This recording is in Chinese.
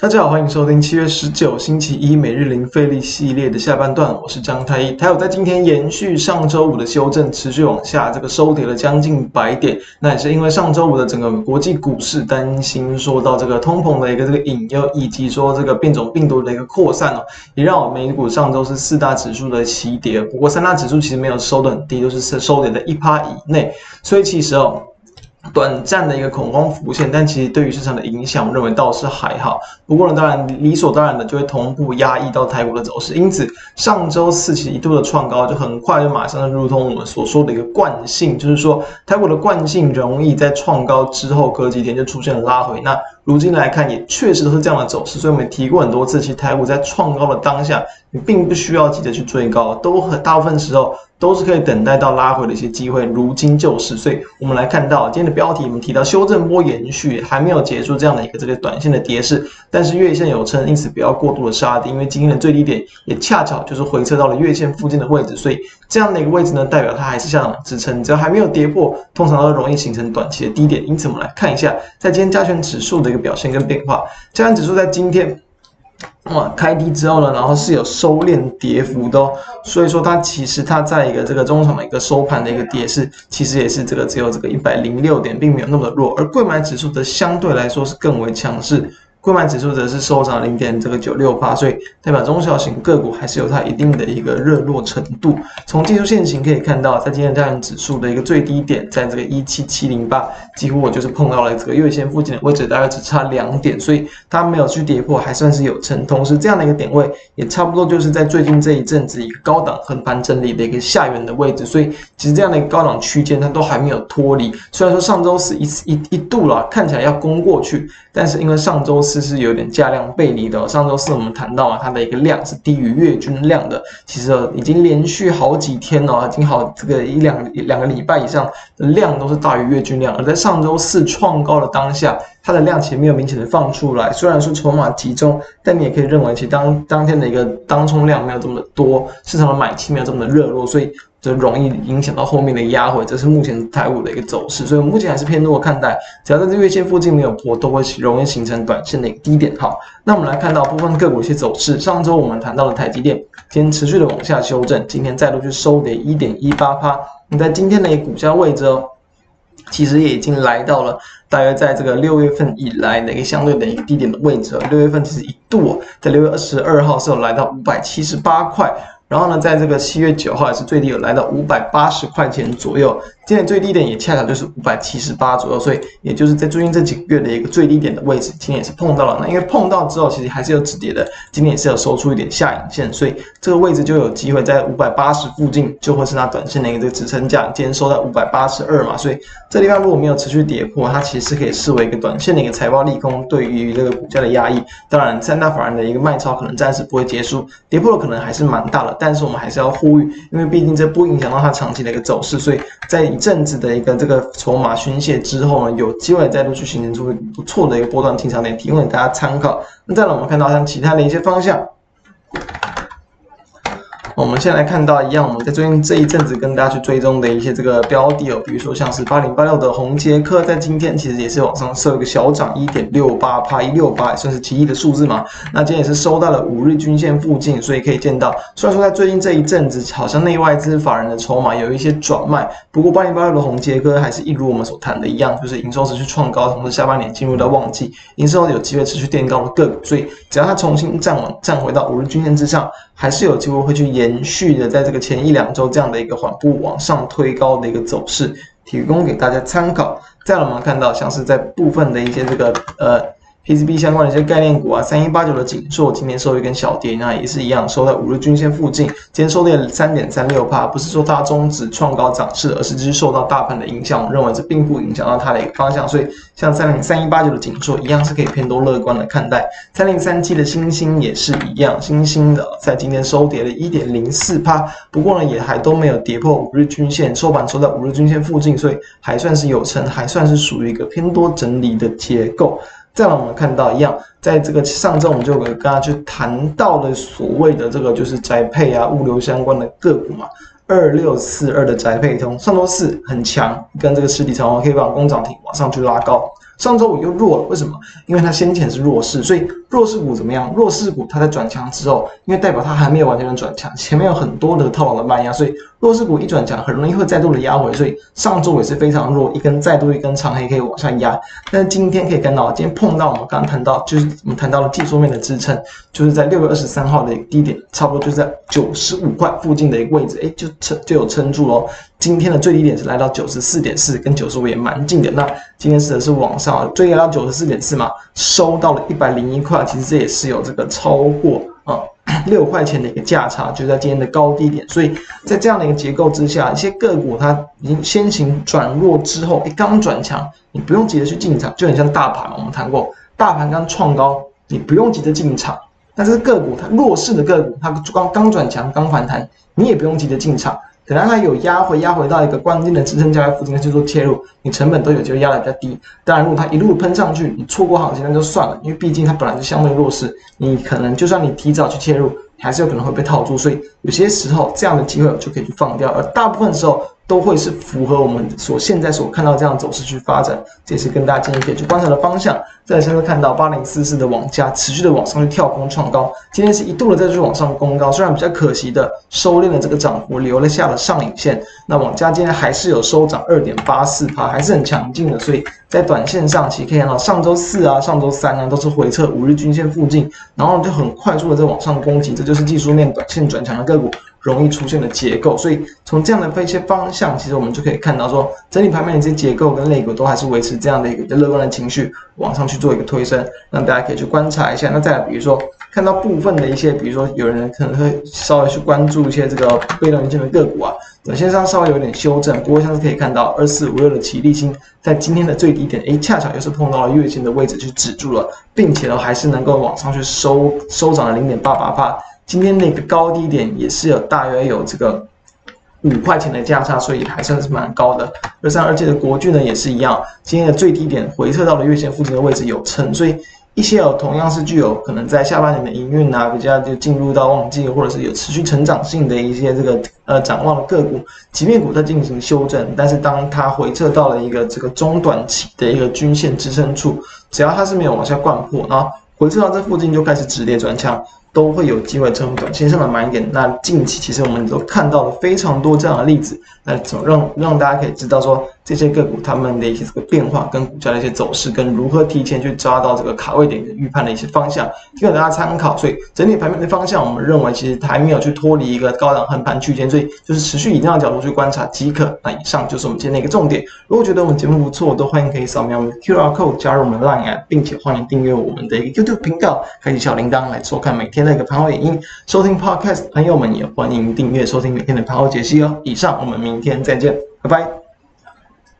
大家好，欢迎收听七月十九星期一每日零费力系列的下半段，我是张太一。台有在今天延续上周五的修正，持续往下，这个收跌了将近百点。那也是因为上周五的整个国际股市担心说到这个通膨的一个这个引诱，以及说这个变种病毒的一个扩散哦，也让我美股上周是四大指数的齐跌。不过三大指数其实没有收得很低，都是收跌在一趴以内。所以其实哦。短暂的一个恐慌浮现，但其实对于市场的影响，我认为倒是还好。不过呢，当然理所当然的就会同步压抑到台股的走势。因此，上周四其实一度的创高，就很快就马上就如同我们所说的一个惯性，就是说台股的惯性容易在创高之后隔几天就出现了拉回。那如今来看，也确实都是这样的走势。所以我们提过很多次，其实台股在创高的当下，你并不需要急着去追高，都很大部分时候。都是可以等待到拉回的一些机会，如今就是，所以我们来看到今天的标题，我们提到修正波延续，还没有结束这样的一个这个短线的跌势，但是月线有撑，因此不要过度的杀跌，因为今天的最低点也恰巧就是回撤到了月线附近的位置，所以这样的一个位置呢，代表它还是向上支撑，只要还没有跌破，通常都容易形成短期的低点，因此我们来看一下在今天加权指数的一个表现跟变化，加权指数在今天。哇，开低之后呢，然后是有收敛跌幅的哦，所以说它其实它在一个这个中场的一个收盘的一个跌势，其实也是这个只有这个一百零六点，并没有那么的弱，而贵买指数则相对来说是更为强势。柜买指数则是收涨零点这个九六八，所以代表中小型个股还是有它一定的一个热络程度。从技术线型可以看到，在今天这样指数的一个最低点，在这个一七七零八，几乎我就是碰到了这个月线附近的位置，大概只差两点，所以它没有去跌破，还算是有撑。同时，这样的一个点位也差不多就是在最近这一阵子一个高档横盘整理的一个下缘的位置，所以其实这样的一个高档区间它都还没有脱离。虽然说上周四一一一度了，看起来要攻过去，但是因为上周四四。是是有点价量背离的。上周四我们谈到啊，它的一个量是低于月均量的。其实已经连续好几天了，已经好这个一两两个礼拜以上的量都是大于月均量。而在上周四创高的当下，它的量其实没有明显的放出来。虽然说筹码集中，但你也可以认为其实当当天的一个当冲量没有这么多，市场的买气没有这么的热络，所以。就容易影响到后面的压回，这是目前台股的一个走势，所以目前还是偏多的看待。只要在这月线附近没有破，都会容易形成短线的一个低点。好，那我们来看到部分个股一些走势。上周我们谈到了台积电，今天持续的往下修正，今天再度去收跌一点一八趴。你在今天的一个股价位置哦，其实也已经来到了大约在这个六月份以来的一个相对的一个低点的位置。六月份其实一度在六月二十二号是有来到五百七十八块。然后呢，在这个七月九号也是最低有来到五百八十块钱左右。今天最低点也恰巧就是五百七十八左右，所以也就是在最近这几个月的一个最低点的位置，今天也是碰到了。那因为碰到之后，其实还是有止跌的，今天也是有收出一点下影线，所以这个位置就有机会在五百八十附近，就会是它短线的一个支撑价。今天收在五百八十二嘛，所以这地方如果没有持续跌破，它其实可以视为一个短线的一个财报利空，对于这个股价的压抑。当然，三大法人的一个卖超可能暂时不会结束，跌破了可能还是蛮大的，但是我们还是要呼吁，因为毕竟这不影响到它长期的一个走势，所以在阵子的一个。这个筹码宣泄之后呢，有机会再度去形成出不错的一个波段进场点，提供给大家参考。那再来，我们看到像其他的一些方向。我们先来看到一样，我们在最近这一阵子跟大家去追踪的一些这个标的哦，比如说像是八零八六的宏捷科，在今天其实也是往上收一个小涨一点六八趴，一六八算是奇异的数字嘛。那今天也是收到了五日均线附近，所以可以见到，虽然说在最近这一阵子好像内外资法人的筹码有一些转卖，不过八零八六的宏捷科还是一如我们所谈的一样，就是营收持续创高，同时下半年进入到旺季，营收有机会持续垫高的个股，所以只要它重新站稳，站回到五日均线之上，还是有机会会去延续的，在这个前一两周这样的一个缓步往上推高的一个走势，提供给大家参考。再来我们看到，像是在部分的一些这个呃。PCB 相关的一些概念股啊，三一八九的景硕今天收一根小跌，那也是一样收在五日均线附近。今天收跌三点三六趴，不是说它终止创高涨势，而是只是受到大盘的影响。我认为这并不影响到它的一个方向，所以像三零三一八九的景硕一样是可以偏多乐观的看待。三零三七的欣兴也是一样，欣兴的在今天收跌了一点零四趴，不过呢也还都没有跌破五日均线，收盘收在五日均线附近，所以还算是有撑，还算是属于一个偏多整理的结构。再来我们看到一样，在这个上周我们就跟大家去谈到了所谓的这个就是宅配啊物流相关的个股嘛，二六四二的宅配通，上周四很强，跟这个实体长虹可以把工涨停往上去拉高，上周五又弱了，为什么？因为它先前是弱势，所以弱势股怎么样？弱势股它在转强之后，因为代表它还没有完全的转强，前面有很多的套牢的卖压，所以弱势股一转强，很容易会再度的压回。所以上周也是非常弱，一根再度一根长黑可以往上压。但今天可以看到，今天碰到我们刚刚谈到，就是我们谈到了技术面的支撑，就是在六月二十三号的一个低点，差不多就在九十五块附近的一个位置，哎，就撑就有撑住喽。今天的最低点是来到九十四点四，跟九十五也蛮近的。那今天是的是往上，最低到九十四点四嘛，收到了一百零一块，其实这也是有这个超过啊六块钱的一个价差，就在今天的高低点。所以在这样的一个结构之下，一些个股它已经先行转弱之后，哎刚转强，你不用急着去进场，就很像大盘，我们谈过，大盘刚创高，你不用急着进场。但是个股它弱势的个股，它刚刚转强，刚反弹，你也不用急着进场。可能它有压回，压回到一个关键的支撑价位附近去做切入，你成本都有机会压得比较低。当然，如果它一路喷上去，你错过行情那就算了，因为毕竟它本来就相对弱势，你可能就算你提早去切入，还是有可能会被套住。所以有些时候这样的机会就可以去放掉，而大部分时候。都会是符合我们所现在所看到这样走势去发展，这也是跟大家建议可以去观察的方向。再现在看到八零四四的网家持续的往上去跳空创高，今天是一度的在去往上攻高，虽然比较可惜的收敛了这个涨幅，留了下了上影线。那网家今天还是有收涨二点八四趴，还是很强劲的。所以在短线上其实可以看到，上周四啊、上周三啊都是回撤五日均线附近，然后就很快速的在往上攻击，这就是技术面短线转强的个股。容易出现的结构，所以从这样的一些方向，其实我们就可以看到说，整体盘面的一些结构跟类股都还是维持这样的一个乐观的情绪往上去做一个推升，让大家可以去观察一下。那再来，比如说看到部分的一些，比如说有人可能会稍微去关注一些这个被动元件的个股啊，短线上稍微有点修正，不过像是可以看到二四五六的奇力新在今天的最低点，诶，恰巧又是碰到了月线的位置去止住了，并且呢还是能够往上去收收涨了零点八八趴。今天那个高低点也是有大约有这个五块钱的价差，所以还算是蛮高的。二三二七的国巨呢也是一样，今天的最低点回撤到了月线附近的位置有撑，所以一些有同样是具有可能在下半年的营运啊比较就进入到旺季，或者是有持续成长性的一些这个呃展望的个股，即便股在进行修正，但是当它回撤到了一个这个中短期的一个均线支撑处，只要它是没有往下灌破，然后回撤到这附近就开始止跌转强。都会有机会成为短线上的买点。那近期其实我们都看到了非常多这样的例子，那总让让大家可以知道说，这些个股它们的一些这个变化跟股价的一些走势，跟如何提前去抓到这个卡位点的预判的一些方向，提供大家参考。所以整体盘面的方向，我们认为其实还没有去脱离一个高档横盘区间，所以就是持续以这样的角度去观察即可。那以上就是我们今天的一个重点。如果觉得我们节目不错，都欢迎可以扫描我们的 QR code 加入我们的 Line 并且欢迎订阅我们的一个 YouTube 频道，开启小铃铛来收看每天的一个盘后影音。收听 Podcast 朋友们也欢迎订阅收听每天的盘后解析哦。以上，我们明天再见，拜拜。